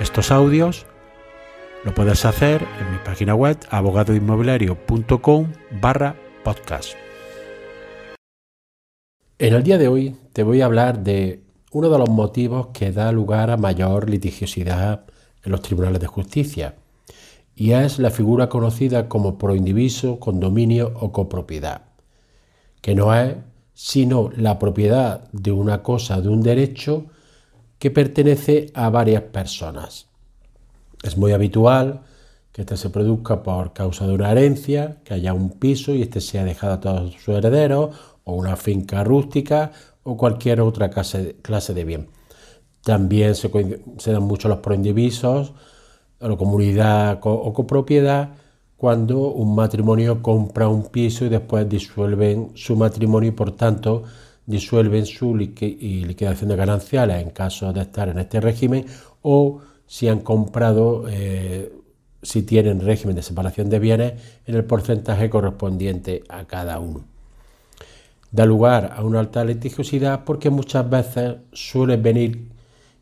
estos audios, lo puedes hacer en mi página web abogadoinmobiliario.com barra podcast. En el día de hoy te voy a hablar de uno de los motivos que da lugar a mayor litigiosidad en los tribunales de justicia, y es la figura conocida como proindiviso, condominio o copropiedad, que no es sino la propiedad de una cosa, de un derecho, que pertenece a varias personas. Es muy habitual que este se produzca por causa de una herencia, que haya un piso y este sea dejado a todos sus herederos, o una finca rústica, o cualquier otra clase de bien. También se, dan mucho los proindivisos, la comunidad o copropiedad, cuando un matrimonio compra un piso y después disuelven su matrimonio y por tanto disuelven su liquidación de gananciales en caso de estar en este régimen o si han comprado, eh, si tienen régimen de separación de bienes en el porcentaje correspondiente a cada uno. Da lugar a una alta litigiosidad porque muchas veces suele venir,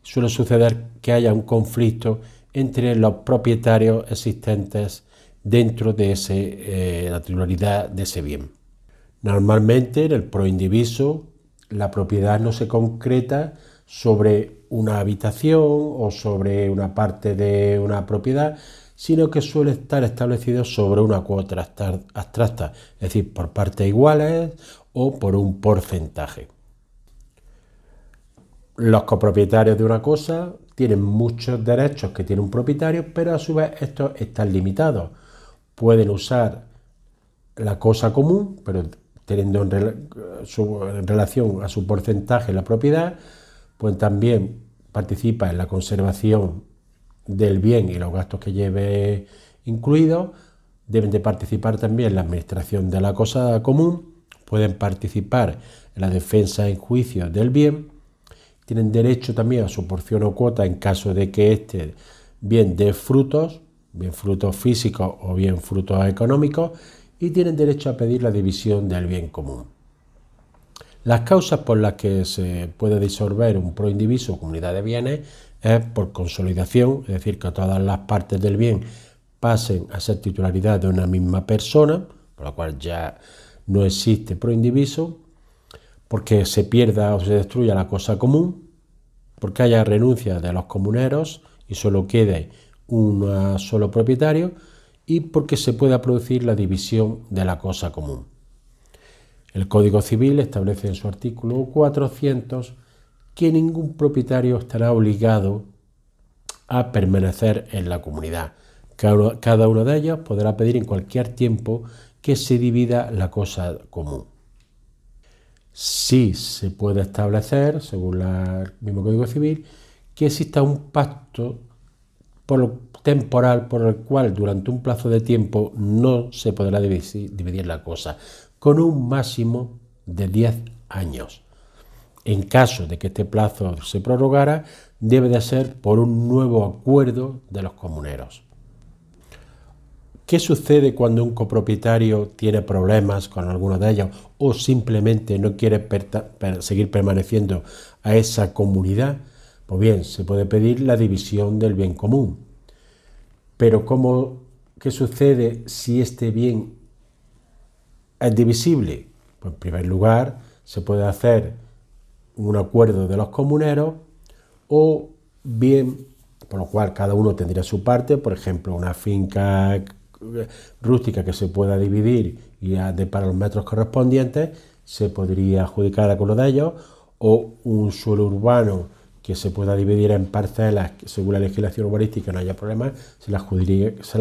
suele suceder que haya un conflicto entre los propietarios existentes dentro de ese, eh, la titularidad de ese bien. Normalmente en el proindiviso la propiedad no se concreta sobre una habitación o sobre una parte de una propiedad, sino que suele estar establecido sobre una cuota abstracta, es decir, por partes iguales o por un porcentaje. Los copropietarios de una cosa tienen muchos derechos que tiene un propietario, pero a su vez estos están limitados. Pueden usar la cosa común, pero teniendo en, relación a su porcentaje la propiedad, pues también participa en la conservación del bien y los gastos que lleve incluidos, deben de participar también en la administración de la cosa común, pueden participar en la defensa en juicio del bien, tienen derecho también a su porción o cuota en caso de que este bien dé frutos, bien frutos físicos o bien frutos económicos, y tienen derecho a pedir la división del bien común. Las causas por las que se puede disolver un proindiviso o comunidad de bienes es por consolidación, es decir, que todas las partes del bien pasen a ser titularidad de una misma persona, por lo cual ya no existe proindiviso, porque se pierda o se destruya la cosa común, porque haya renuncia de los comuneros y solo quede un solo propietario, y porque se pueda producir la división de la cosa común. El Código Civil establece en su artículo 400 que ningún propietario estará obligado a permanecer en la comunidad. Cada uno de ellos podrá pedir en cualquier tiempo que se divida la cosa común. Sí se puede establecer, según el mismo Código Civil, que exista un pacto por temporal por el cual durante un plazo de tiempo no se podrá dividir la cosa, con un máximo de 10 años. En caso de que este plazo se prorrogara, debe de ser por un nuevo acuerdo de los comuneros. ¿Qué sucede cuando un copropietario tiene problemas con alguno de ellos o simplemente no quiere seguir permaneciendo a esa comunidad? Pues bien, se puede pedir la división del bien común. Pero ¿cómo, ¿qué sucede si este bien es divisible? Pues en primer lugar, se puede hacer un acuerdo de los comuneros o bien, por lo cual cada uno tendría su parte, por ejemplo, una finca rústica que se pueda dividir y para los metros correspondientes, se podría adjudicar a uno de ellos, o un suelo urbano que se pueda dividir en parcelas según la legislación urbanística no haya problema, se la,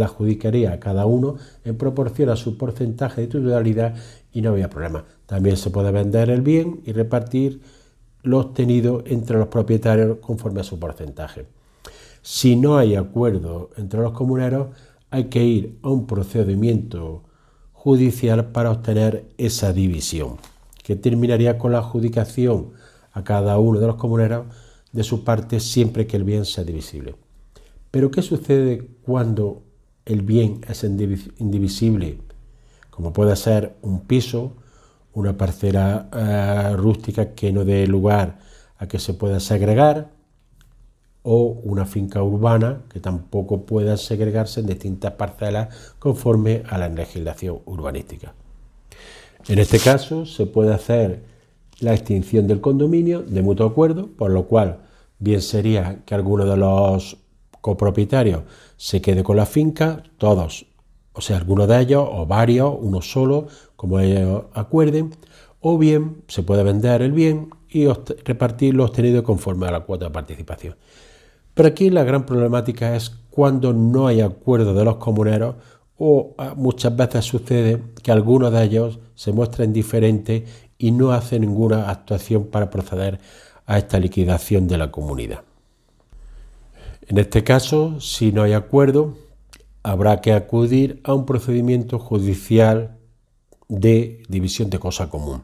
adjudicaría, a cada uno en proporción a su porcentaje de titularidad y no había problema. También se puede vender el bien y repartir lo obtenido entre los propietarios conforme a su porcentaje. Si no hay acuerdo entre los comuneros, hay que ir a un procedimiento judicial para obtener esa división, que terminaría con la adjudicación a cada uno de los comuneros de su parte siempre que el bien sea divisible. Pero ¿qué sucede cuando el bien es indivisible? Como puede ser un piso, una parcela eh, rústica que no dé lugar a que se pueda segregar, o una finca urbana que tampoco pueda segregarse en distintas parcelas conforme a la legislación urbanística. En este caso se puede hacer la extinción del condominio de mutuo acuerdo, por lo cual bien sería que alguno de los copropietarios se quede con la finca, todos, o sea, alguno de ellos o varios, uno solo, como ellos acuerden, o bien se puede vender el bien y repartir lo obtenido conforme a la cuota de participación. Pero aquí la gran problemática es cuando no hay acuerdo de los comuneros o ah, muchas veces sucede que algunos de ellos se muestran indiferentes y no hacen ninguna actuación para proceder a esta liquidación de la comunidad. En este caso, si no hay acuerdo, habrá que acudir a un procedimiento judicial de división de cosa común,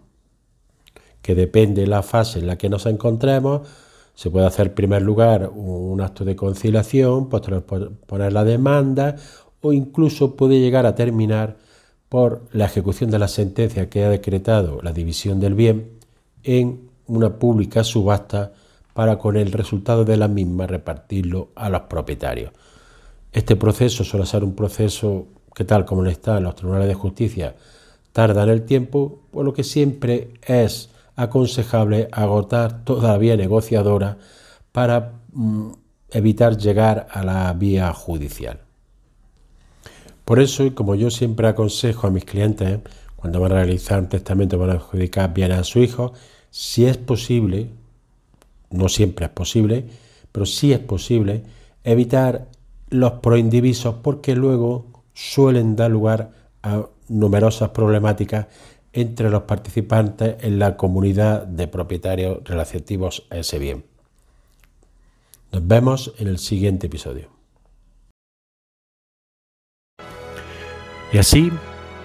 que depende de la fase en la que nos encontremos, se puede hacer en primer lugar un acto de conciliación, poner la demanda o incluso puede llegar a terminar por la ejecución de la sentencia que ha decretado la división del bien en una pública subasta para con el resultado de la misma repartirlo a los propietarios. Este proceso suele ser un proceso que tal como está en los tribunales de justicia tarda en el tiempo, por lo que siempre es aconsejable agotar toda la vía negociadora para mm, evitar llegar a la vía judicial. Por eso, y como yo siempre aconsejo a mis clientes, cuando van a realizar un testamento van a adjudicar bien a su hijo, si es posible, no siempre es posible, pero sí es posible, evitar los proindivisos porque luego suelen dar lugar a numerosas problemáticas entre los participantes en la comunidad de propietarios relativos a ese bien. Nos vemos en el siguiente episodio. Y así